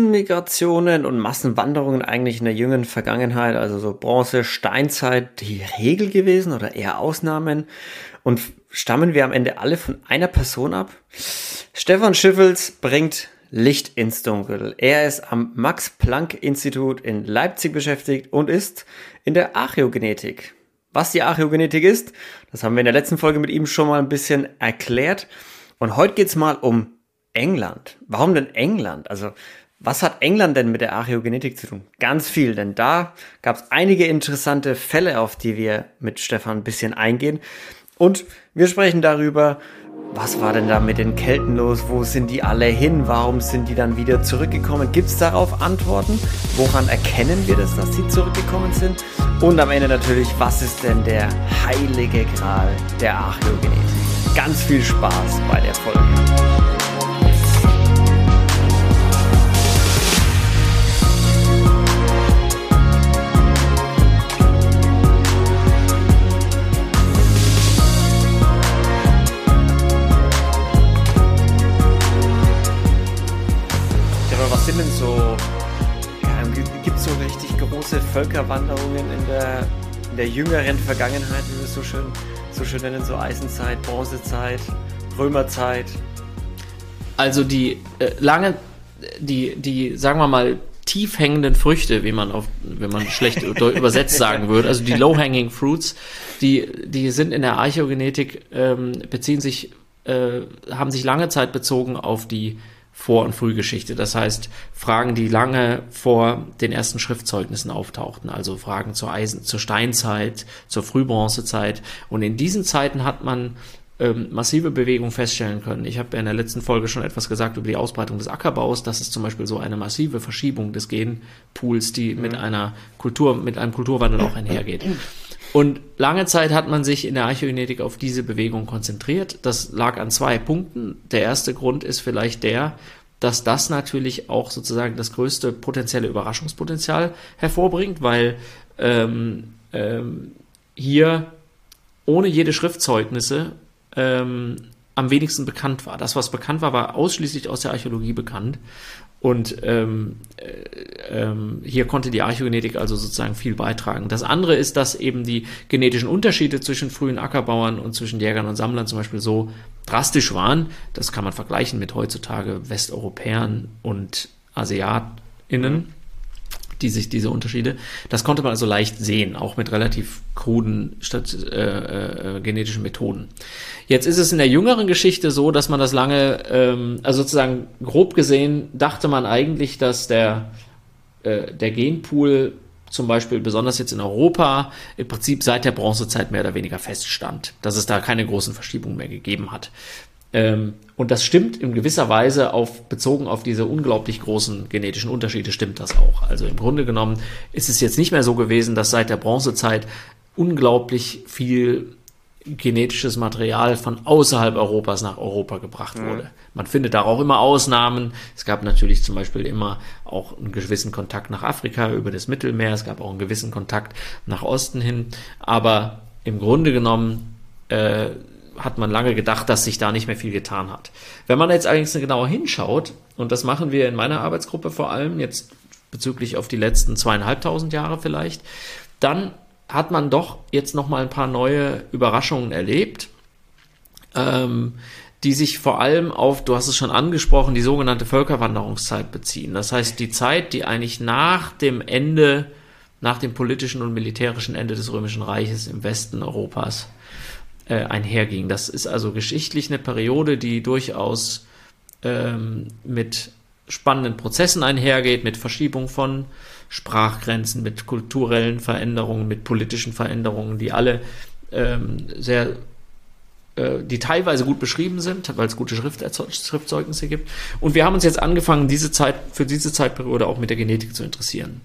Massenmigrationen und Massenwanderungen eigentlich in der jüngeren Vergangenheit, also so Bronze, Steinzeit, die Regel gewesen oder eher Ausnahmen? Und stammen wir am Ende alle von einer Person ab? Stefan Schiffels bringt Licht ins Dunkel. Er ist am Max-Planck-Institut in Leipzig beschäftigt und ist in der Archäogenetik. Was die Archäogenetik ist, das haben wir in der letzten Folge mit ihm schon mal ein bisschen erklärt. Und heute geht's mal um England. Warum denn England? Also, was hat England denn mit der Archäogenetik zu tun? Ganz viel, denn da gab es einige interessante Fälle, auf die wir mit Stefan ein bisschen eingehen. Und wir sprechen darüber, was war denn da mit den Kelten los? Wo sind die alle hin? Warum sind die dann wieder zurückgekommen? Gibt es darauf Antworten? Woran erkennen wir das, dass sie zurückgekommen sind? Und am Ende natürlich, was ist denn der heilige Gral der Archäogenetik? Ganz viel Spaß bei der Folge. Jüngeren Vergangenheit, wie wir es so schön, so schön nennen, so Eisenzeit, Bronzezeit, Römerzeit. Also die äh, lange, die, die, sagen wir mal, tief hängenden Früchte, wie man auf, wenn man schlecht übersetzt sagen würde, also die low-hanging fruits, die, die sind in der Archäogenetik, ähm, beziehen sich, äh, haben sich lange Zeit bezogen auf die vor- und Frühgeschichte. Das heißt, Fragen, die lange vor den ersten Schriftzeugnissen auftauchten, also Fragen zur Eisen, zur Steinzeit, zur Frühbronzezeit. Und in diesen Zeiten hat man ähm, massive Bewegungen feststellen können. Ich habe in der letzten Folge schon etwas gesagt über die Ausbreitung des Ackerbaus. Das ist zum Beispiel so eine massive Verschiebung des Genpools, die mit einer Kultur, mit einem Kulturwandel auch einhergeht. Und lange Zeit hat man sich in der Archäogenetik auf diese Bewegung konzentriert. Das lag an zwei Punkten. Der erste Grund ist vielleicht der, dass das natürlich auch sozusagen das größte potenzielle Überraschungspotenzial hervorbringt, weil ähm, ähm, hier ohne jede Schriftzeugnisse ähm, am wenigsten bekannt war. Das, was bekannt war, war ausschließlich aus der Archäologie bekannt. Und ähm, äh, ähm, hier konnte die Archäogenetik also sozusagen viel beitragen. Das andere ist, dass eben die genetischen Unterschiede zwischen frühen Ackerbauern und zwischen Jägern und Sammlern zum Beispiel so drastisch waren. Das kann man vergleichen mit heutzutage Westeuropäern und AsiatInnen. Mhm die sich diese Unterschiede. Das konnte man also leicht sehen, auch mit relativ kruden statt, äh, äh, genetischen Methoden. Jetzt ist es in der jüngeren Geschichte so, dass man das lange, ähm, also sozusagen grob gesehen, dachte man eigentlich, dass der, äh, der Genpool zum Beispiel besonders jetzt in Europa im Prinzip seit der Bronzezeit mehr oder weniger feststand, dass es da keine großen Verschiebungen mehr gegeben hat. Ähm, und das stimmt in gewisser Weise auf, bezogen auf diese unglaublich großen genetischen Unterschiede stimmt das auch. Also im Grunde genommen ist es jetzt nicht mehr so gewesen, dass seit der Bronzezeit unglaublich viel genetisches Material von außerhalb Europas nach Europa gebracht mhm. wurde. Man findet da auch immer Ausnahmen. Es gab natürlich zum Beispiel immer auch einen gewissen Kontakt nach Afrika über das Mittelmeer. Es gab auch einen gewissen Kontakt nach Osten hin. Aber im Grunde genommen äh, hat man lange gedacht, dass sich da nicht mehr viel getan hat. Wenn man jetzt allerdings genauer hinschaut, und das machen wir in meiner Arbeitsgruppe vor allem, jetzt bezüglich auf die letzten zweieinhalbtausend Jahre vielleicht, dann hat man doch jetzt noch mal ein paar neue Überraschungen erlebt, ähm, die sich vor allem auf, du hast es schon angesprochen, die sogenannte Völkerwanderungszeit beziehen. Das heißt, die Zeit, die eigentlich nach dem Ende, nach dem politischen und militärischen Ende des Römischen Reiches im Westen Europas äh, einherging. Das ist also geschichtlich eine Periode, die durchaus ähm, mit spannenden Prozessen einhergeht, mit Verschiebung von Sprachgrenzen, mit kulturellen Veränderungen, mit politischen Veränderungen, die alle ähm, sehr äh, die teilweise gut beschrieben sind, weil es gute Schrift, Schriftzeugnisse gibt. Und wir haben uns jetzt angefangen, diese Zeit, für diese Zeitperiode auch mit der Genetik zu interessieren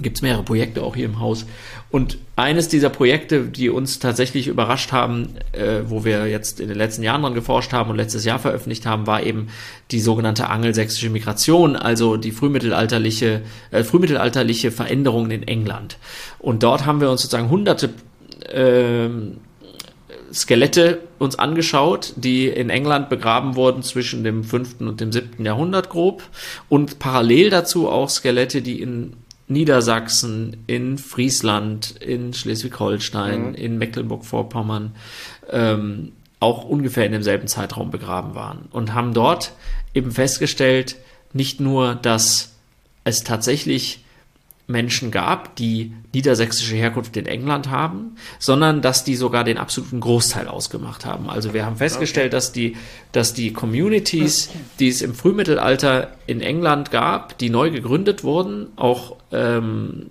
gibt es mehrere Projekte auch hier im Haus. Und eines dieser Projekte, die uns tatsächlich überrascht haben, äh, wo wir jetzt in den letzten Jahren dran geforscht haben und letztes Jahr veröffentlicht haben, war eben die sogenannte angelsächsische Migration, also die frühmittelalterliche, äh, frühmittelalterliche Veränderungen in England. Und dort haben wir uns sozusagen hunderte äh, Skelette uns angeschaut, die in England begraben wurden zwischen dem 5. und dem 7. Jahrhundert grob und parallel dazu auch Skelette, die in Niedersachsen, in Friesland, in Schleswig-Holstein, mhm. in Mecklenburg-Vorpommern ähm, auch ungefähr in demselben Zeitraum begraben waren und haben dort eben festgestellt, nicht nur, dass es tatsächlich Menschen gab, die niedersächsische Herkunft in England haben, sondern dass die sogar den absoluten Großteil ausgemacht haben. Also wir haben festgestellt, okay. dass die, dass die Communities, die es im Frühmittelalter in England gab, die neu gegründet wurden, auch ähm,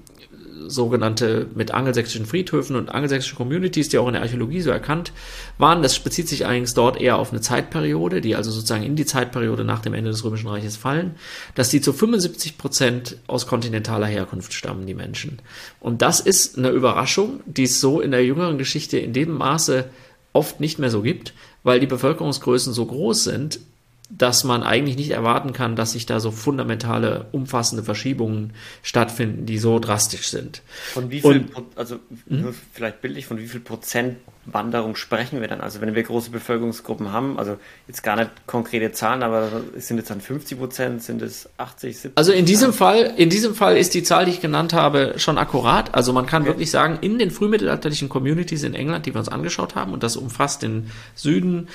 sogenannte mit angelsächsischen Friedhöfen und angelsächsischen Communities, die auch in der Archäologie so erkannt waren. Das bezieht sich allerdings dort eher auf eine Zeitperiode, die also sozusagen in die Zeitperiode nach dem Ende des Römischen Reiches fallen, dass die zu 75 Prozent aus kontinentaler Herkunft stammen, die Menschen. Und das ist eine Überraschung, die es so in der jüngeren Geschichte in dem Maße oft nicht mehr so gibt, weil die Bevölkerungsgrößen so groß sind, dass man eigentlich nicht erwarten kann, dass sich da so fundamentale, umfassende Verschiebungen stattfinden, die so drastisch sind. Von wie viel, Und, also nur hm? vielleicht bildlich, von wie viel Prozent Wanderung sprechen wir dann? Also wenn wir große Bevölkerungsgruppen haben, also jetzt gar nicht konkrete Zahlen, aber sind es dann 50 Prozent, sind es 80, 70? Also in diesem Fall, in diesem Fall ist die Zahl, die ich genannt habe, schon akkurat. Also man kann okay. wirklich sagen, in den frühmittelalterlichen Communities in England, die wir uns angeschaut haben, und das umfasst den Süden,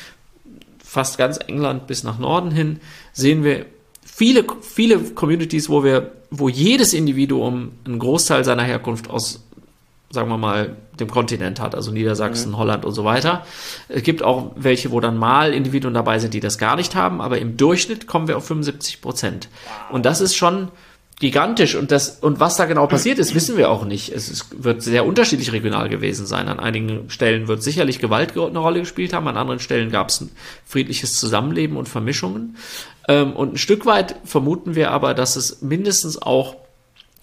fast ganz England bis nach Norden hin, sehen wir viele, viele Communities, wo wir, wo jedes Individuum einen Großteil seiner Herkunft aus, sagen wir mal, dem Kontinent hat, also Niedersachsen, mhm. Holland und so weiter. Es gibt auch welche, wo dann mal Individuen dabei sind, die das gar nicht haben, aber im Durchschnitt kommen wir auf 75 Prozent. Und das ist schon, gigantisch und das und was da genau passiert ist, wissen wir auch nicht. Es ist, wird sehr unterschiedlich regional gewesen sein. An einigen Stellen wird sicherlich Gewalt eine Rolle gespielt haben, an anderen Stellen gab es ein friedliches Zusammenleben und Vermischungen. Ähm, und ein Stück weit vermuten wir aber, dass es mindestens auch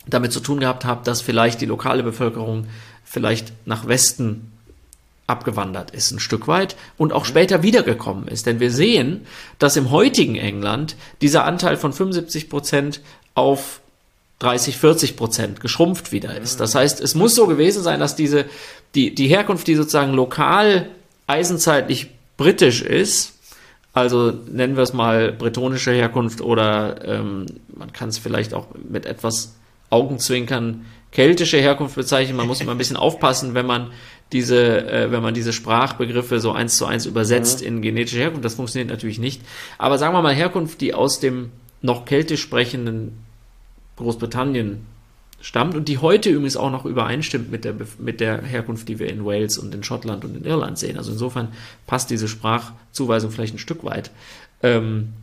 damit zu tun gehabt hat, dass vielleicht die lokale Bevölkerung vielleicht nach Westen abgewandert ist, ein Stück weit, und auch später wiedergekommen ist. Denn wir sehen, dass im heutigen England dieser Anteil von 75 Prozent auf 30, 40 Prozent geschrumpft wieder ist. Das heißt, es muss so gewesen sein, dass diese, die, die Herkunft, die sozusagen lokal eisenzeitlich britisch ist, also nennen wir es mal bretonische Herkunft oder ähm, man kann es vielleicht auch mit etwas Augenzwinkern keltische Herkunft bezeichnen. Man muss immer ein bisschen aufpassen, wenn man diese, äh, wenn man diese Sprachbegriffe so eins zu eins übersetzt mhm. in genetische Herkunft. Das funktioniert natürlich nicht. Aber sagen wir mal Herkunft, die aus dem noch keltisch sprechenden Großbritannien stammt und die heute übrigens auch noch übereinstimmt mit der, mit der Herkunft, die wir in Wales und in Schottland und in Irland sehen. Also insofern passt diese Sprachzuweisung vielleicht ein Stück weit. Ähm,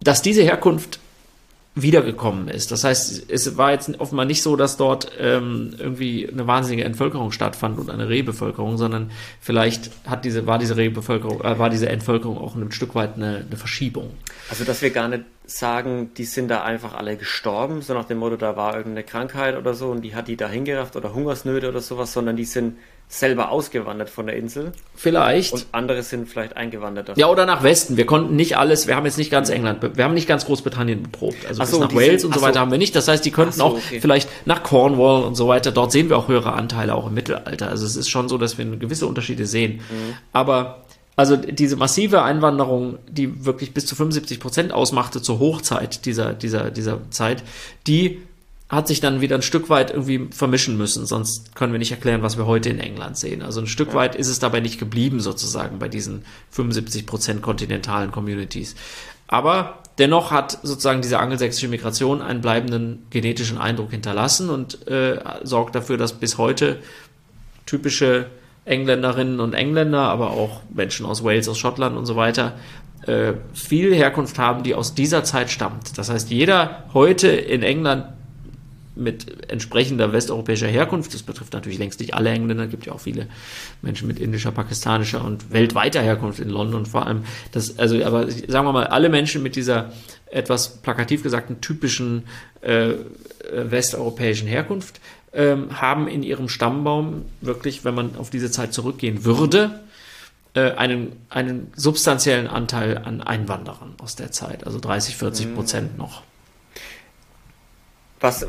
dass diese Herkunft wiedergekommen ist. Das heißt, es war jetzt offenbar nicht so, dass dort ähm, irgendwie eine wahnsinnige Entvölkerung stattfand und eine Rehbevölkerung, sondern vielleicht hat diese, war diese Rehbevölkerung, äh, war diese Entvölkerung auch ein Stück weit eine, eine Verschiebung. Also, dass wir gar nicht sagen, die sind da einfach alle gestorben, so nach dem Motto, da war irgendeine Krankheit oder so und die hat die da hingerafft oder Hungersnöte oder sowas, sondern die sind selber ausgewandert von der Insel. Vielleicht. Und andere sind vielleicht eingewandert. Davon. Ja, oder nach Westen. Wir konnten nicht alles, wir haben jetzt nicht ganz England, wir haben nicht ganz Großbritannien beprobt. Also so, nach Wales sind, und so weiter so. haben wir nicht. Das heißt, die könnten so, auch okay. vielleicht nach Cornwall und so weiter. Dort sehen wir auch höhere Anteile, auch im Mittelalter. Also es ist schon so, dass wir gewisse Unterschiede sehen. Mhm. Aber also diese massive Einwanderung, die wirklich bis zu 75 Prozent ausmachte zur Hochzeit dieser, dieser, dieser Zeit, die hat sich dann wieder ein Stück weit irgendwie vermischen müssen, sonst können wir nicht erklären, was wir heute in England sehen. Also ein Stück ja. weit ist es dabei nicht geblieben, sozusagen, bei diesen 75 Prozent kontinentalen Communities. Aber dennoch hat sozusagen diese angelsächsische Migration einen bleibenden genetischen Eindruck hinterlassen und äh, sorgt dafür, dass bis heute typische Engländerinnen und Engländer, aber auch Menschen aus Wales, aus Schottland und so weiter, äh, viel Herkunft haben, die aus dieser Zeit stammt. Das heißt, jeder heute in England mit entsprechender westeuropäischer Herkunft, das betrifft natürlich längst nicht alle Engländer, gibt ja auch viele Menschen mit indischer, pakistanischer und weltweiter Herkunft in London vor allem. Das, also, aber sagen wir mal, alle Menschen mit dieser etwas plakativ gesagten typischen äh, westeuropäischen Herkunft ähm, haben in ihrem Stammbaum wirklich, wenn man auf diese Zeit zurückgehen würde, äh, einen, einen substanziellen Anteil an Einwanderern aus der Zeit, also 30, 40 Prozent noch. Was,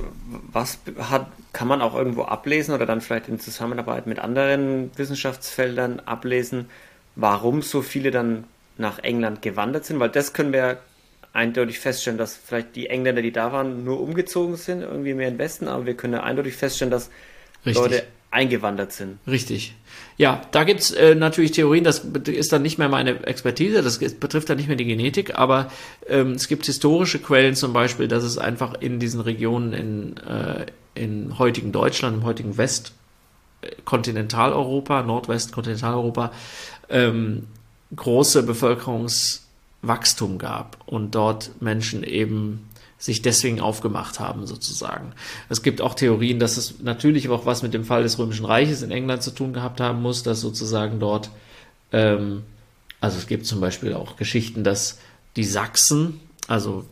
was hat, kann man auch irgendwo ablesen oder dann vielleicht in Zusammenarbeit mit anderen Wissenschaftsfeldern ablesen, warum so viele dann nach England gewandert sind? Weil das können wir eindeutig feststellen, dass vielleicht die Engländer, die da waren, nur umgezogen sind, irgendwie mehr in den Westen, aber wir können eindeutig feststellen, dass Richtig. Leute eingewandert sind. Richtig. Ja, da gibt's äh, natürlich Theorien, das ist dann nicht mehr meine Expertise, das betrifft dann nicht mehr die Genetik, aber ähm, es gibt historische Quellen zum Beispiel, dass es einfach in diesen Regionen in, äh, in heutigen Deutschland, im heutigen Westkontinentaleuropa, Nordwestkontinentaleuropa, ähm, große Bevölkerungswachstum gab und dort Menschen eben sich deswegen aufgemacht haben, sozusagen. Es gibt auch Theorien, dass es natürlich auch was mit dem Fall des Römischen Reiches in England zu tun gehabt haben muss, dass sozusagen dort, ähm, also es gibt zum Beispiel auch Geschichten, dass die Sachsen, also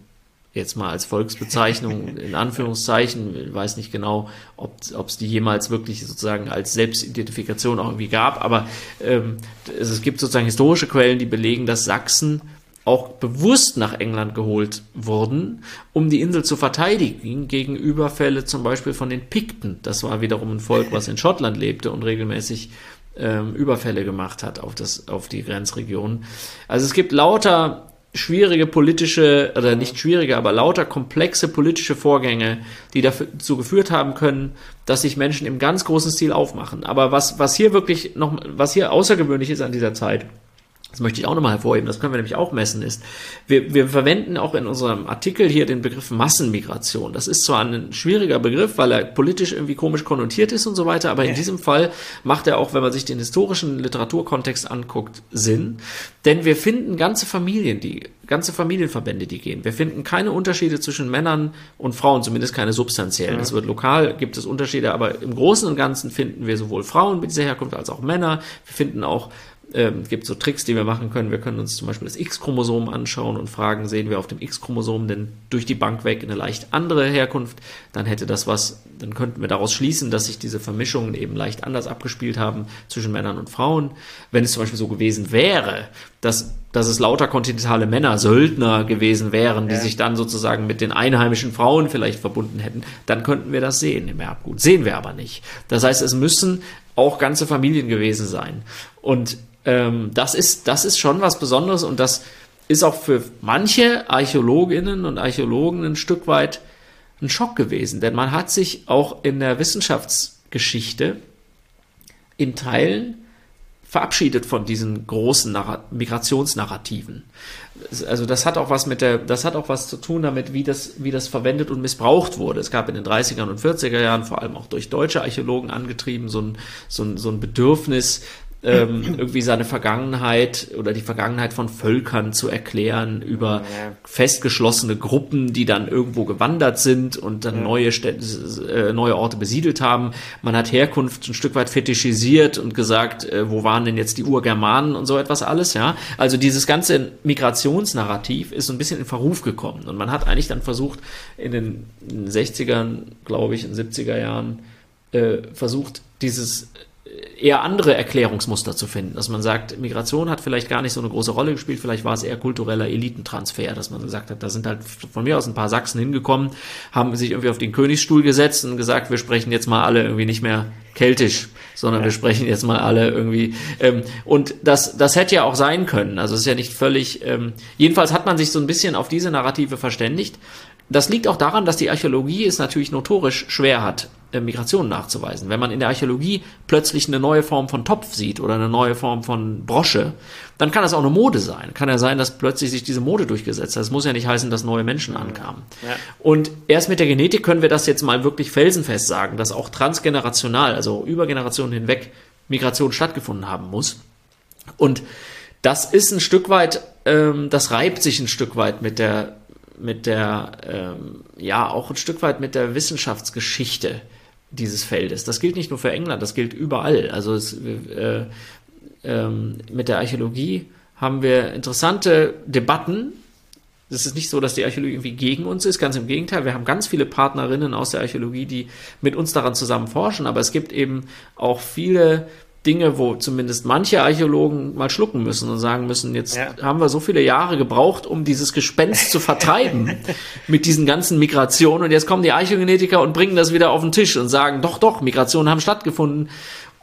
jetzt mal als Volksbezeichnung in Anführungszeichen, weiß nicht genau, ob es die jemals wirklich sozusagen als Selbstidentifikation auch irgendwie gab, aber ähm, es, es gibt sozusagen historische Quellen, die belegen, dass Sachsen auch bewusst nach England geholt wurden, um die Insel zu verteidigen gegen Überfälle zum Beispiel von den Pikten. Das war wiederum ein Volk, was in Schottland lebte und regelmäßig ähm, Überfälle gemacht hat auf, das, auf die Grenzregionen. Also es gibt lauter schwierige politische, oder nicht schwierige, aber lauter komplexe politische Vorgänge, die dazu geführt haben können, dass sich Menschen im ganz großen Stil aufmachen. Aber was, was hier wirklich noch, was hier außergewöhnlich ist an dieser Zeit, das möchte ich auch nochmal hervorheben, das können wir nämlich auch messen, ist, wir, wir verwenden auch in unserem Artikel hier den Begriff Massenmigration. Das ist zwar ein schwieriger Begriff, weil er politisch irgendwie komisch konnotiert ist und so weiter, aber in diesem Fall macht er auch, wenn man sich den historischen Literaturkontext anguckt, Sinn. Denn wir finden ganze Familien, die, ganze Familienverbände, die gehen. Wir finden keine Unterschiede zwischen Männern und Frauen, zumindest keine substanziellen. Es wird lokal, gibt es Unterschiede, aber im Großen und Ganzen finden wir sowohl Frauen mit dieser Herkunft als auch Männer. Wir finden auch ähm, gibt so Tricks, die wir machen können. Wir können uns zum Beispiel das X-Chromosom anschauen und fragen, sehen wir auf dem X-Chromosom denn durch die Bank weg eine leicht andere Herkunft? Dann hätte das was, dann könnten wir daraus schließen, dass sich diese Vermischungen eben leicht anders abgespielt haben zwischen Männern und Frauen. Wenn es zum Beispiel so gewesen wäre, dass, dass es lauter kontinentale Männer, Söldner gewesen wären, die ja. sich dann sozusagen mit den einheimischen Frauen vielleicht verbunden hätten, dann könnten wir das sehen im Erbgut. Sehen wir aber nicht. Das heißt, es müssen auch ganze Familien gewesen sein. Und ähm, das, ist, das ist schon was Besonderes und das ist auch für manche Archäologinnen und Archäologen ein Stück weit ein Schock gewesen, denn man hat sich auch in der Wissenschaftsgeschichte in Teilen verabschiedet von diesen großen Narr Migrationsnarrativen. Also das hat auch was mit der, das hat auch was zu tun damit, wie das, wie das verwendet und missbraucht wurde. Es gab in den 30er und 40er Jahren, vor allem auch durch deutsche Archäologen angetrieben, so ein, so ein, so ein Bedürfnis, ähm, irgendwie seine Vergangenheit oder die Vergangenheit von Völkern zu erklären über ja. festgeschlossene Gruppen, die dann irgendwo gewandert sind und dann ja. neue Städte, äh, neue Orte besiedelt haben. Man hat Herkunft ein Stück weit fetischisiert und gesagt, äh, wo waren denn jetzt die Urgermanen und so etwas alles, ja. Also dieses ganze Migrationsnarrativ ist so ein bisschen in Verruf gekommen und man hat eigentlich dann versucht, in den 60ern, glaube ich, in 70er Jahren, äh, versucht, dieses eher andere Erklärungsmuster zu finden, dass man sagt, Migration hat vielleicht gar nicht so eine große Rolle gespielt, vielleicht war es eher kultureller Elitentransfer, dass man gesagt hat, da sind halt von mir aus ein paar Sachsen hingekommen, haben sich irgendwie auf den Königsstuhl gesetzt und gesagt, wir sprechen jetzt mal alle irgendwie nicht mehr keltisch, sondern ja. wir sprechen jetzt mal alle irgendwie. Ähm, und das, das hätte ja auch sein können. Also es ist ja nicht völlig. Ähm, jedenfalls hat man sich so ein bisschen auf diese Narrative verständigt. Das liegt auch daran, dass die Archäologie es natürlich notorisch schwer hat, äh, Migration nachzuweisen. Wenn man in der Archäologie plötzlich eine neue Form von Topf sieht oder eine neue Form von Brosche, dann kann das auch eine Mode sein. Kann ja sein, dass plötzlich sich diese Mode durchgesetzt hat. Das muss ja nicht heißen, dass neue Menschen ankamen. Ja. Und erst mit der Genetik können wir das jetzt mal wirklich felsenfest sagen, dass auch transgenerational, also über Generationen hinweg, Migration stattgefunden haben muss. Und das ist ein Stück weit, ähm, das reibt sich ein Stück weit mit der mit der, ähm, ja, auch ein Stück weit mit der Wissenschaftsgeschichte dieses Feldes. Das gilt nicht nur für England, das gilt überall. Also es, äh, äh, mit der Archäologie haben wir interessante Debatten. Es ist nicht so, dass die Archäologie irgendwie gegen uns ist, ganz im Gegenteil. Wir haben ganz viele Partnerinnen aus der Archäologie, die mit uns daran zusammen forschen, aber es gibt eben auch viele Dinge, wo zumindest manche Archäologen mal schlucken müssen und sagen müssen, jetzt ja. haben wir so viele Jahre gebraucht, um dieses Gespenst zu vertreiben mit diesen ganzen Migrationen und jetzt kommen die Archäogenetiker und bringen das wieder auf den Tisch und sagen, doch, doch, Migrationen haben stattgefunden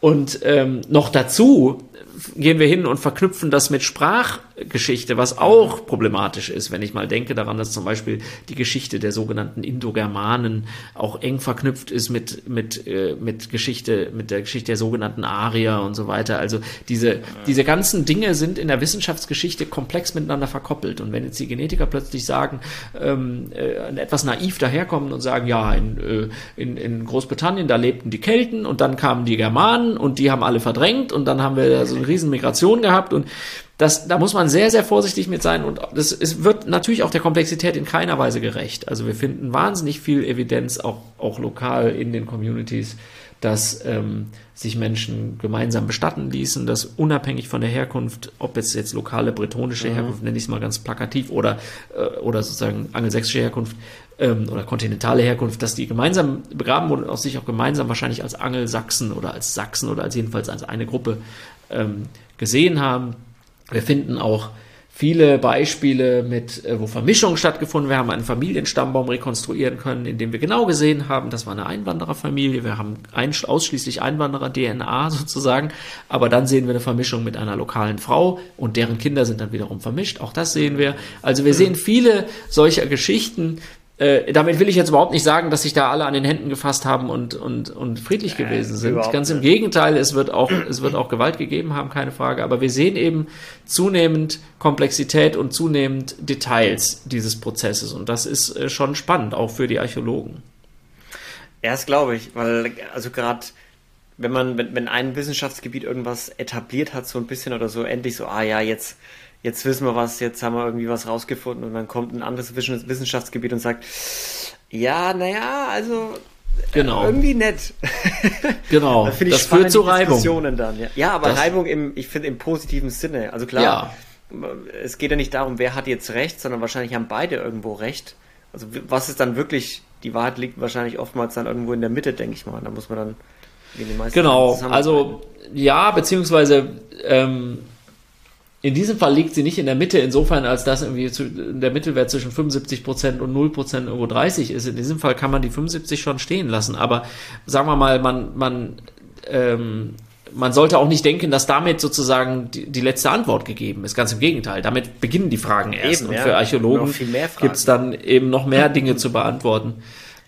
und ähm, noch dazu gehen wir hin und verknüpfen das mit Sprachgeschichte, was auch problematisch ist, wenn ich mal denke daran, dass zum Beispiel die Geschichte der sogenannten Indogermanen auch eng verknüpft ist mit, mit, äh, mit Geschichte, mit der Geschichte der sogenannten Arier und so weiter. Also diese, diese ganzen Dinge sind in der Wissenschaftsgeschichte komplex miteinander verkoppelt. Und wenn jetzt die Genetiker plötzlich sagen, ähm, äh, etwas naiv daherkommen und sagen, ja, in, äh, in, in Großbritannien, da lebten die Kelten und dann kamen die Germanen und die haben alle verdrängt und dann haben wir so eine riesen Migration gehabt und das, da muss man sehr, sehr vorsichtig mit sein und das es wird natürlich auch der Komplexität in keiner Weise gerecht. Also wir finden wahnsinnig viel Evidenz auch, auch lokal in den Communities, dass ähm, sich Menschen gemeinsam bestatten ließen, dass unabhängig von der Herkunft, ob jetzt jetzt lokale bretonische mhm. Herkunft, nenne ich es mal ganz plakativ, oder, äh, oder sozusagen angelsächsische Herkunft ähm, oder kontinentale Herkunft, dass die gemeinsam begraben wurden und auch sich auch gemeinsam wahrscheinlich als Angelsachsen oder als Sachsen oder als jedenfalls als eine Gruppe ähm, gesehen haben. Wir finden auch viele Beispiele mit, äh, wo Vermischungen stattgefunden. Wir haben einen Familienstammbaum rekonstruieren können, in dem wir genau gesehen haben, das war eine Einwandererfamilie. Wir haben ein, ausschließlich Einwanderer-DNA sozusagen. Aber dann sehen wir eine Vermischung mit einer lokalen Frau und deren Kinder sind dann wiederum vermischt. Auch das sehen wir. Also wir sehen viele solcher Geschichten, äh, damit will ich jetzt überhaupt nicht sagen, dass sich da alle an den Händen gefasst haben und, und, und friedlich äh, gewesen sind. Ganz im Gegenteil, es wird auch, es wird auch Gewalt gegeben haben, keine Frage. Aber wir sehen eben zunehmend Komplexität und zunehmend Details dieses Prozesses. Und das ist äh, schon spannend, auch für die Archäologen. Ja, das glaube ich, weil, also gerade, wenn man, wenn, wenn ein Wissenschaftsgebiet irgendwas etabliert hat, so ein bisschen oder so, endlich so, ah ja, jetzt, jetzt wissen wir was, jetzt haben wir irgendwie was rausgefunden und dann kommt ein anderes Wissenschaftsgebiet und sagt, ja, naja, also genau. irgendwie nett. Genau. das finde ich das führt zu Reibung. Dann, ja. ja, aber das, Reibung im, ich finde im positiven Sinne. Also klar, ja. es geht ja nicht darum, wer hat jetzt recht, sondern wahrscheinlich haben beide irgendwo recht. Also was ist dann wirklich, die Wahrheit liegt wahrscheinlich oftmals dann irgendwo in der Mitte, denke ich mal. Da muss man dann Genau, also ja, beziehungsweise ähm, in diesem Fall liegt sie nicht in der Mitte, insofern, als das irgendwie zu, der Mittelwert zwischen 75% und 0% irgendwo 30 ist. In diesem Fall kann man die 75 schon stehen lassen. Aber sagen wir mal, man, man, ähm, man sollte auch nicht denken, dass damit sozusagen die, die, letzte Antwort gegeben ist. Ganz im Gegenteil. Damit beginnen die Fragen erst. Eben, und für Archäologen gibt es dann eben noch mehr Dinge zu beantworten.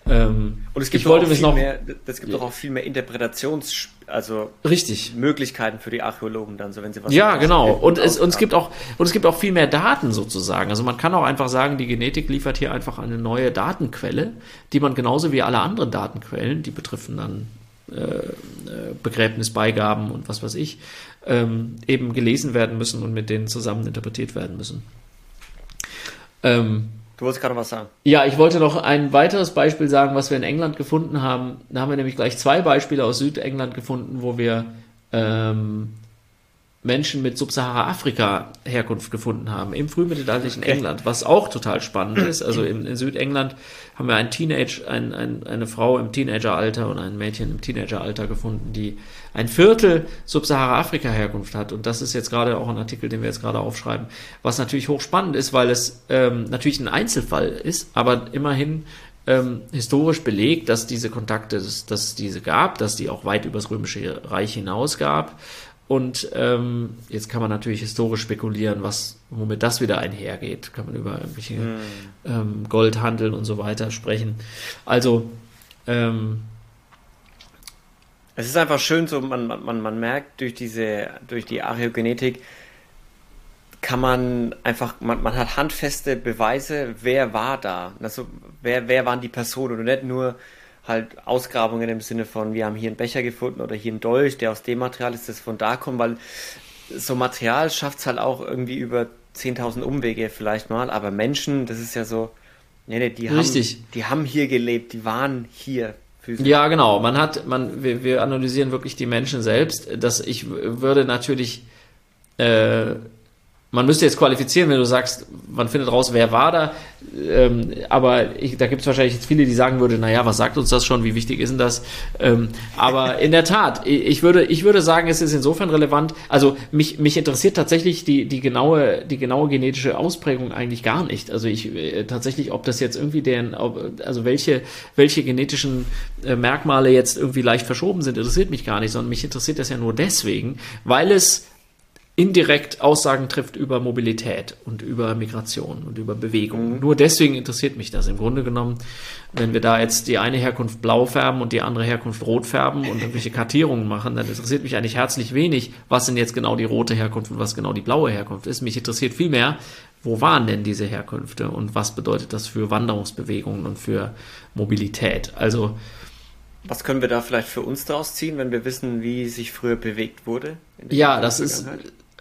Ähm, und es gibt, auch viel, noch, mehr, es gibt auch viel mehr Interpretations, also richtig Möglichkeiten für die Archäologen dann, so wenn sie was. Ja, genau. Und es, und es gibt auch und es gibt auch viel mehr Daten sozusagen. Also man kann auch einfach sagen, die Genetik liefert hier einfach eine neue Datenquelle, die man genauso wie alle anderen Datenquellen, die betreffen dann äh, äh Begräbnisbeigaben und was weiß ich, ähm, eben gelesen werden müssen und mit denen zusammen interpretiert werden müssen. Ähm, Du wolltest gerade was sagen. Ja, ich wollte noch ein weiteres Beispiel sagen, was wir in England gefunden haben. Da haben wir nämlich gleich zwei Beispiele aus Südengland gefunden, wo wir ähm, Menschen mit Subsahara-Afrika-Herkunft gefunden haben, im frühmittelalterlichen okay. England, was auch total spannend ist. Also in, in Südengland haben wir ein Teenage, ein, ein, eine Frau im Teenageralter und ein Mädchen im Teenageralter gefunden, die ein Viertel Subsahara-Afrika-Herkunft hat. Und das ist jetzt gerade auch ein Artikel, den wir jetzt gerade aufschreiben, was natürlich hochspannend ist, weil es ähm, natürlich ein Einzelfall ist, aber immerhin ähm, historisch belegt, dass diese Kontakte, dass, dass es diese gab, dass die auch weit übers Römische Reich hinaus gab und ähm, jetzt kann man natürlich historisch spekulieren, was, womit das wieder einhergeht. Kann man über irgendwelche hm. ähm, Goldhandel und so weiter sprechen. Also, ähm, es ist einfach schön, so man, man, man merkt durch diese, durch die Archäogenetik, kann man einfach, man, man hat handfeste Beweise, wer war da. Also wer, wer waren die Personen und nicht nur halt Ausgrabungen im Sinne von, wir haben hier einen Becher gefunden oder hier einen Dolch, der aus dem Material ist, das von da kommt, weil so Material schafft es halt auch irgendwie über 10.000 Umwege vielleicht mal, aber Menschen, das ist ja so, nee, nee, die Richtig. haben, die haben hier gelebt, die waren hier. Physisch. Ja, genau. Man hat, man, wir, wir analysieren wirklich die Menschen selbst. dass ich würde natürlich äh, man müsste jetzt qualifizieren, wenn du sagst, man findet raus, wer war da. Ähm, aber ich, da gibt es wahrscheinlich jetzt viele, die sagen würden, naja, was sagt uns das schon, wie wichtig ist denn das? Ähm, aber in der Tat, ich würde, ich würde sagen, es ist insofern relevant. Also mich, mich interessiert tatsächlich die, die genaue, die genaue genetische Ausprägung eigentlich gar nicht. Also ich äh, tatsächlich, ob das jetzt irgendwie deren, also welche, welche genetischen äh, Merkmale jetzt irgendwie leicht verschoben sind, interessiert mich gar nicht, sondern mich interessiert das ja nur deswegen, weil es indirekt Aussagen trifft über Mobilität und über Migration und über Bewegung. Mhm. Nur deswegen interessiert mich das. Im Grunde genommen, wenn wir da jetzt die eine Herkunft blau färben und die andere Herkunft rot färben und irgendwelche Kartierungen machen, dann interessiert mich eigentlich herzlich wenig, was denn jetzt genau die rote Herkunft und was genau die blaue Herkunft ist. Mich interessiert vielmehr, wo waren denn diese Herkünfte und was bedeutet das für Wanderungsbewegungen und für Mobilität? Also, was können wir da vielleicht für uns daraus ziehen, wenn wir wissen, wie sich früher bewegt wurde? Ja, das ist,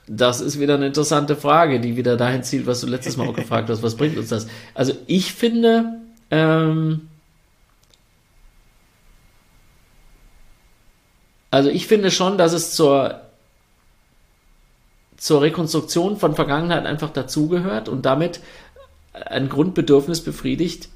das ist wieder eine interessante Frage, die wieder dahin zielt, was du letztes Mal auch gefragt hast. Was bringt uns das? Also ich finde, ähm, also ich finde schon, dass es zur zur Rekonstruktion von Vergangenheit einfach dazugehört und damit ein Grundbedürfnis befriedigt,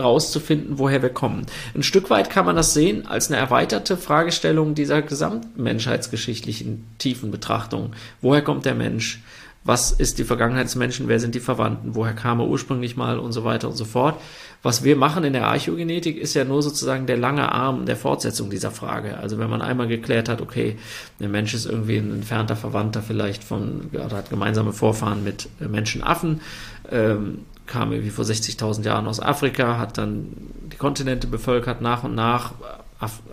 rauszufinden, woher wir kommen. Ein Stück weit kann man das sehen als eine erweiterte Fragestellung dieser gesamtmenschheitsgeschichtlichen tiefen Betrachtung. Woher kommt der Mensch? Was ist die Vergangenheit des Menschen? Wer sind die Verwandten? Woher kam er ursprünglich mal? Und so weiter und so fort. Was wir machen in der Archäogenetik ist ja nur sozusagen der lange Arm der Fortsetzung dieser Frage. Also wenn man einmal geklärt hat, okay, der Mensch ist irgendwie ein entfernter Verwandter vielleicht von, oder hat gemeinsame Vorfahren mit Menschenaffen, ähm, kam irgendwie vor 60.000 Jahren aus Afrika, hat dann die Kontinente bevölkert nach und nach.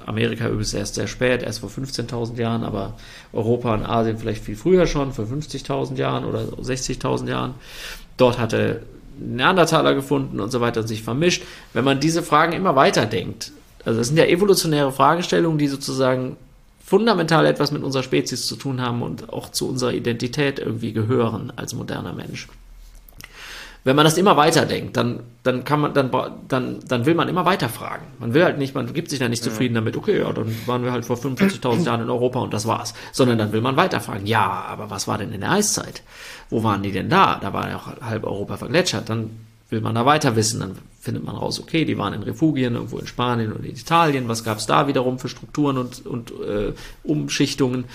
Amerika übrigens erst sehr spät, erst vor 15.000 Jahren, aber Europa und Asien vielleicht viel früher schon, vor 50.000 Jahren oder 60.000 Jahren. Dort hatte Neandertaler gefunden und so weiter sich vermischt. Wenn man diese Fragen immer weiter denkt, also das sind ja evolutionäre Fragestellungen, die sozusagen fundamental etwas mit unserer Spezies zu tun haben und auch zu unserer Identität irgendwie gehören als moderner Mensch wenn man das immer weiterdenkt, dann, dann kann man, dann, dann, dann will man immer weiter fragen. Man will halt nicht, man gibt sich dann nicht zufrieden damit, okay, ja, dann waren wir halt vor 45.000 Jahren in Europa und das war's. Sondern dann will man weiterfragen, ja, aber was war denn in der Eiszeit? Wo waren die denn da? Da war ja auch halb Europa vergletschert. Dann will man da weiter wissen, dann findet man raus, okay, die waren in Refugien, irgendwo in Spanien oder in Italien, was gab's da wiederum für Strukturen und, und äh, Umschichtungen.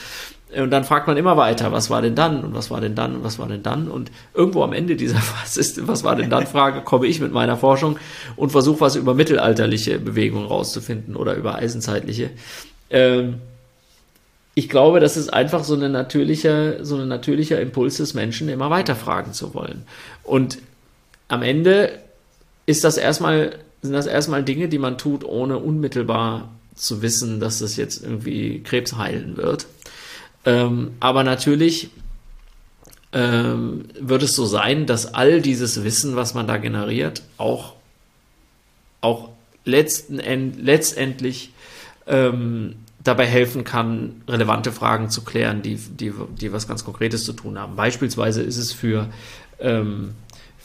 Und dann fragt man immer weiter, was war denn dann und was war denn dann und was war denn dann? Und irgendwo am Ende dieser was ist, was war denn dann Frage komme ich mit meiner Forschung und versuche was über mittelalterliche Bewegungen rauszufinden oder über eisenzeitliche. Ähm, ich glaube, das ist einfach so eine natürliche, so ein natürlicher Impuls des Menschen, immer weiter fragen zu wollen. Und am Ende ist das erstmal, sind das erstmal Dinge, die man tut, ohne unmittelbar zu wissen, dass das jetzt irgendwie Krebs heilen wird. Ähm, aber natürlich ähm, wird es so sein, dass all dieses Wissen, was man da generiert, auch, auch letzten End, letztendlich ähm, dabei helfen kann, relevante Fragen zu klären, die, die, die was ganz Konkretes zu tun haben. Beispielsweise ist es für, ähm,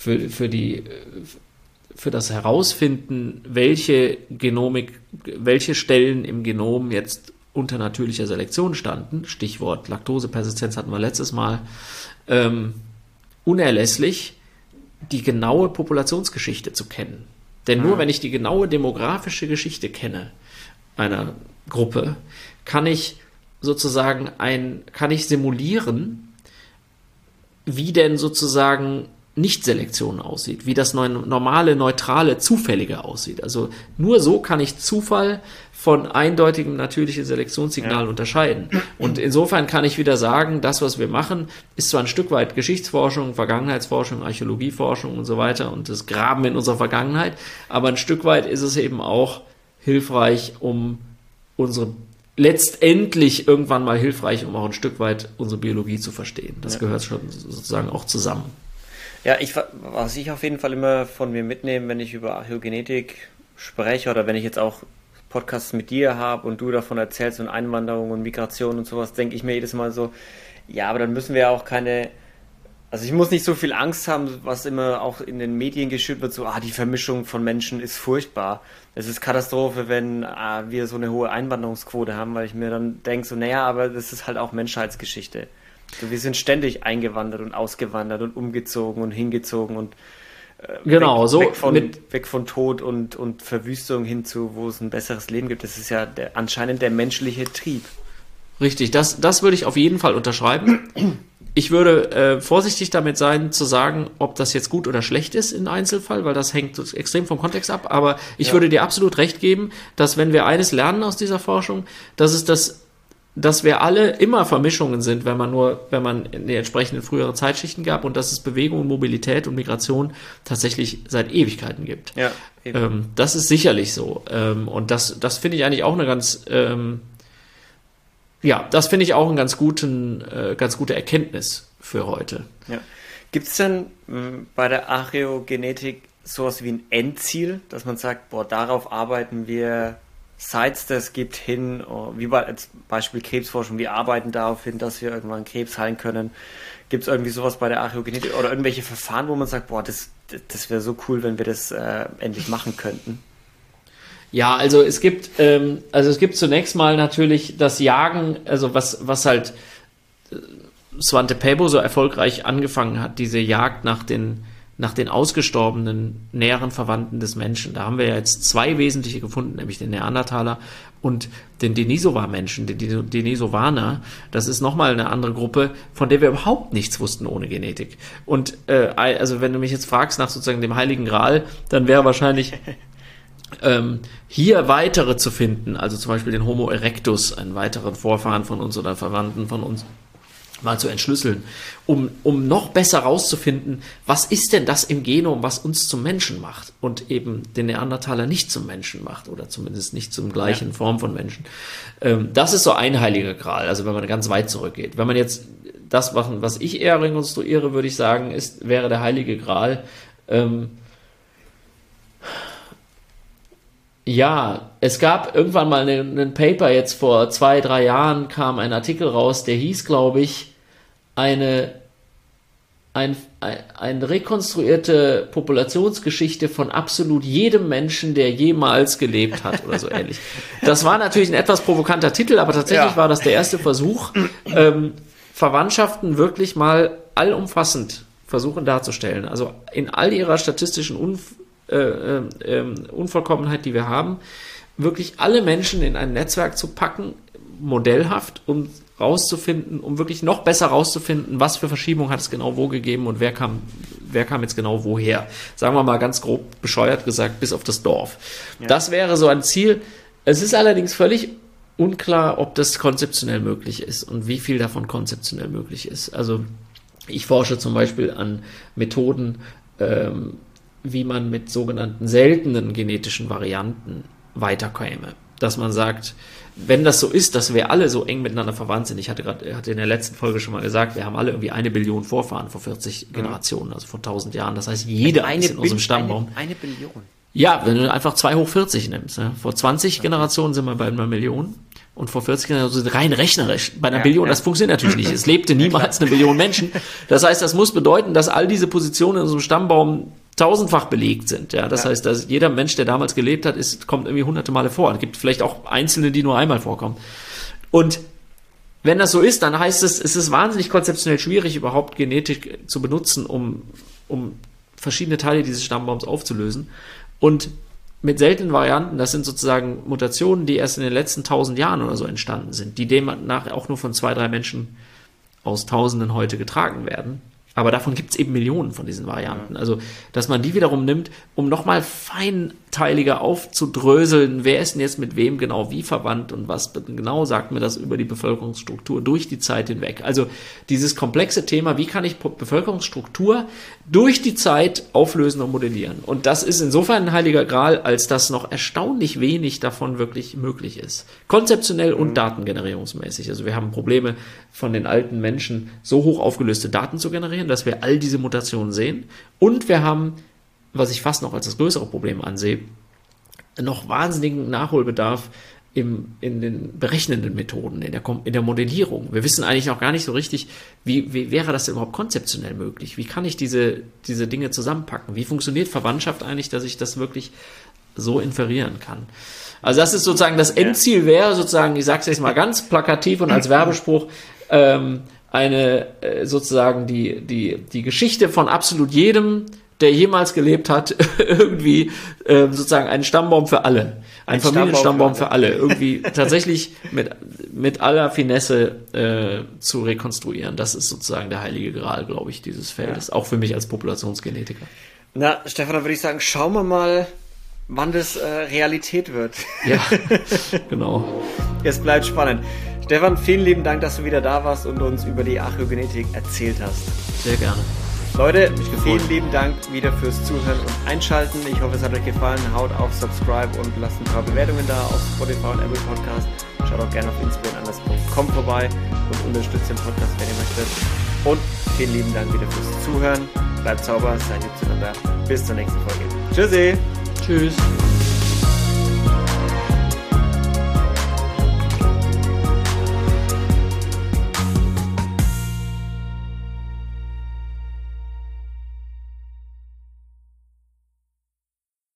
für, für, die, für das Herausfinden, welche Genomik, welche Stellen im Genom jetzt unter natürlicher Selektion standen, Stichwort Laktosepersistenz hatten wir letztes Mal, ähm, unerlässlich, die genaue Populationsgeschichte zu kennen. Denn nur ah. wenn ich die genaue demografische Geschichte kenne einer Gruppe, kann ich sozusagen ein, kann ich simulieren, wie denn sozusagen Nicht-Selektion aussieht, wie das normale, neutrale, zufällige aussieht. Also nur so kann ich Zufall von eindeutigem natürlichen Selektionssignal ja. unterscheiden. Und insofern kann ich wieder sagen, das, was wir machen, ist zwar ein Stück weit Geschichtsforschung, Vergangenheitsforschung, Archäologieforschung und so weiter und das Graben in unserer Vergangenheit, aber ein Stück weit ist es eben auch hilfreich, um unsere letztendlich irgendwann mal hilfreich, um auch ein Stück weit unsere Biologie zu verstehen. Das ja. gehört schon sozusagen auch zusammen. Ja, ich, was ich auf jeden Fall immer von mir mitnehme, wenn ich über Archäogenetik spreche oder wenn ich jetzt auch Podcasts mit dir habe und du davon erzählst und Einwanderung und Migration und sowas, denke ich mir jedes Mal so, ja, aber dann müssen wir ja auch keine, also ich muss nicht so viel Angst haben, was immer auch in den Medien geschürt wird, so, ah, die Vermischung von Menschen ist furchtbar. Es ist Katastrophe, wenn ah, wir so eine hohe Einwanderungsquote haben, weil ich mir dann denke, so, naja, aber das ist halt auch Menschheitsgeschichte. Wir sind ständig eingewandert und ausgewandert und umgezogen und hingezogen und äh, genau, weg, so weg von, weg von Tod und, und Verwüstung hin zu, wo es ein besseres Leben gibt. Das ist ja der, anscheinend der menschliche Trieb. Richtig, das, das würde ich auf jeden Fall unterschreiben. Ich würde äh, vorsichtig damit sein, zu sagen, ob das jetzt gut oder schlecht ist in Einzelfall, weil das hängt extrem vom Kontext ab. Aber ich ja. würde dir absolut recht geben, dass wenn wir eines lernen aus dieser Forschung, dass es das dass wir alle immer Vermischungen sind, wenn man nur, wenn man in die entsprechenden früheren Zeitschichten gab und dass es Bewegung, Mobilität und Migration tatsächlich seit Ewigkeiten gibt. Ja, ähm, das ist sicherlich so. Ähm, und das, das finde ich eigentlich auch eine ganz, ähm, ja, das finde ich auch eine ganz guten, äh, ganz gute Erkenntnis für heute. Ja. Gibt es denn mh, hm, bei der Archäogenetik sowas wie ein Endziel, dass man sagt, boah, darauf arbeiten wir seit es das gibt, hin, oh, wie bei, als Beispiel Krebsforschung, wir arbeiten darauf hin, dass wir irgendwann Krebs heilen können. Gibt es irgendwie sowas bei der Archäogenetik oder irgendwelche Verfahren, wo man sagt, boah, das, das wäre so cool, wenn wir das äh, endlich machen könnten? Ja, also es gibt, ähm, also es gibt zunächst mal natürlich das Jagen, also was, was halt äh, Swante Pebo so erfolgreich angefangen hat, diese Jagd nach den nach den ausgestorbenen näheren Verwandten des Menschen. Da haben wir ja jetzt zwei wesentliche gefunden, nämlich den Neandertaler und den Denisova-Menschen, den Denisovaner. Das ist nochmal eine andere Gruppe, von der wir überhaupt nichts wussten ohne Genetik. Und äh, also wenn du mich jetzt fragst nach sozusagen dem Heiligen Gral, dann wäre wahrscheinlich ähm, hier weitere zu finden, also zum Beispiel den Homo erectus, einen weiteren Vorfahren von uns oder Verwandten von uns, mal zu entschlüsseln, um, um noch besser rauszufinden, was ist denn das im Genom, was uns zum Menschen macht und eben den Neandertaler nicht zum Menschen macht oder zumindest nicht zum gleichen ja. Form von Menschen. Ähm, das ist so ein heiliger Gral, also wenn man ganz weit zurückgeht. Wenn man jetzt das machen, was ich eher rekonstruiere, würde ich sagen, ist, wäre der heilige Gral, ähm, ja, es gab irgendwann mal einen Paper, jetzt vor zwei, drei Jahren kam ein Artikel raus, der hieß, glaube ich, eine, ein, ein, eine rekonstruierte Populationsgeschichte von absolut jedem Menschen, der jemals gelebt hat oder so ähnlich. Das war natürlich ein etwas provokanter Titel, aber tatsächlich ja. war das der erste Versuch, ähm, Verwandtschaften wirklich mal allumfassend versuchen darzustellen. Also in all ihrer statistischen Unf äh, äh, ähm, Unvollkommenheit, die wir haben, wirklich alle Menschen in ein Netzwerk zu packen, modellhaft, um rauszufinden, um wirklich noch besser rauszufinden, was für Verschiebung hat es genau wo gegeben und wer kam, wer kam jetzt genau woher. Sagen wir mal ganz grob bescheuert gesagt, bis auf das Dorf. Ja. Das wäre so ein Ziel. Es ist allerdings völlig unklar, ob das konzeptionell möglich ist und wie viel davon konzeptionell möglich ist. Also ich forsche zum Beispiel an Methoden, ähm, wie man mit sogenannten seltenen genetischen Varianten weiterkäme. Dass man sagt, wenn das so ist, dass wir alle so eng miteinander verwandt sind, ich hatte gerade, hatte in der letzten Folge schon mal gesagt, wir haben alle irgendwie eine Billion Vorfahren vor 40 Generationen, also vor 1000 Jahren. Das heißt, jeder eine ist in unserem Stammbaum. Eine, eine, Billion. Ja, wenn du einfach 2 hoch 40 nimmst. Ja. Vor 20 Generationen sind wir bei einer Million. Und vor 40 Generationen rein rechnerisch. Bei einer ja, Billion, ja. das funktioniert natürlich nicht. Es lebte niemals eine Billion Menschen. Das heißt, das muss bedeuten, dass all diese Positionen in unserem Stammbaum tausendfach belegt sind. Ja, das ja. heißt, dass jeder Mensch, der damals gelebt hat, ist, kommt irgendwie hunderte Male vor. Es gibt vielleicht auch einzelne, die nur einmal vorkommen. Und wenn das so ist, dann heißt es, es ist wahnsinnig konzeptionell schwierig, überhaupt Genetik zu benutzen, um, um verschiedene Teile dieses Stammbaums aufzulösen. Und mit seltenen Varianten, das sind sozusagen Mutationen, die erst in den letzten tausend Jahren oder so entstanden sind, die demnach auch nur von zwei, drei Menschen aus Tausenden heute getragen werden. Aber davon gibt es eben Millionen von diesen Varianten. Also, dass man die wiederum nimmt, um nochmal feinteiliger aufzudröseln, wer ist denn jetzt mit wem genau wie verwandt und was genau sagt mir das über die Bevölkerungsstruktur durch die Zeit hinweg. Also dieses komplexe Thema, wie kann ich Bevölkerungsstruktur durch die Zeit auflösen und modellieren. Und das ist insofern ein heiliger Gral, als dass noch erstaunlich wenig davon wirklich möglich ist. Konzeptionell und mhm. datengenerierungsmäßig. Also wir haben Probleme von den alten Menschen, so hoch aufgelöste Daten zu generieren, dass wir all diese Mutationen sehen. Und wir haben, was ich fast noch als das größere Problem ansehe, noch wahnsinnigen Nachholbedarf im, in den berechnenden Methoden, in der, in der Modellierung. Wir wissen eigentlich noch gar nicht so richtig, wie, wie wäre das denn überhaupt konzeptionell möglich? Wie kann ich diese, diese Dinge zusammenpacken? Wie funktioniert Verwandtschaft eigentlich, dass ich das wirklich so inferieren kann? Also das ist sozusagen das Endziel wäre sozusagen, ich sage es jetzt mal ganz plakativ und als Werbespruch, ähm, eine äh, sozusagen die, die, die Geschichte von absolut jedem, der jemals gelebt hat, irgendwie äh, sozusagen einen Stammbaum für alle. Ein, ein Familienstammbaum für alle. für alle. Irgendwie tatsächlich mit, mit aller Finesse äh, zu rekonstruieren. Das ist sozusagen der heilige Gral, glaube ich, dieses Feldes. Ja. Auch für mich als Populationsgenetiker. Na, Stefan, dann würde ich sagen, schauen wir mal, wann das äh, Realität wird. Ja, genau. Es bleibt spannend. Stefan, vielen lieben Dank, dass du wieder da warst und uns über die Archäogenetik erzählt hast. Sehr gerne. Leute, vielen lieben Dank wieder fürs Zuhören und Einschalten. Ich hoffe, es hat euch gefallen. Haut auf Subscribe und lasst ein paar Bewertungen da auf Spotify und Apple Podcast. Schaut auch gerne auf inspirenanders.com vorbei und unterstützt den Podcast, wenn ihr möchtet. Und vielen lieben Dank wieder fürs Zuhören. Bleibt sauber, seid lieb zueinander. Bis zur nächsten Folge. Tschüssi. Tschüss.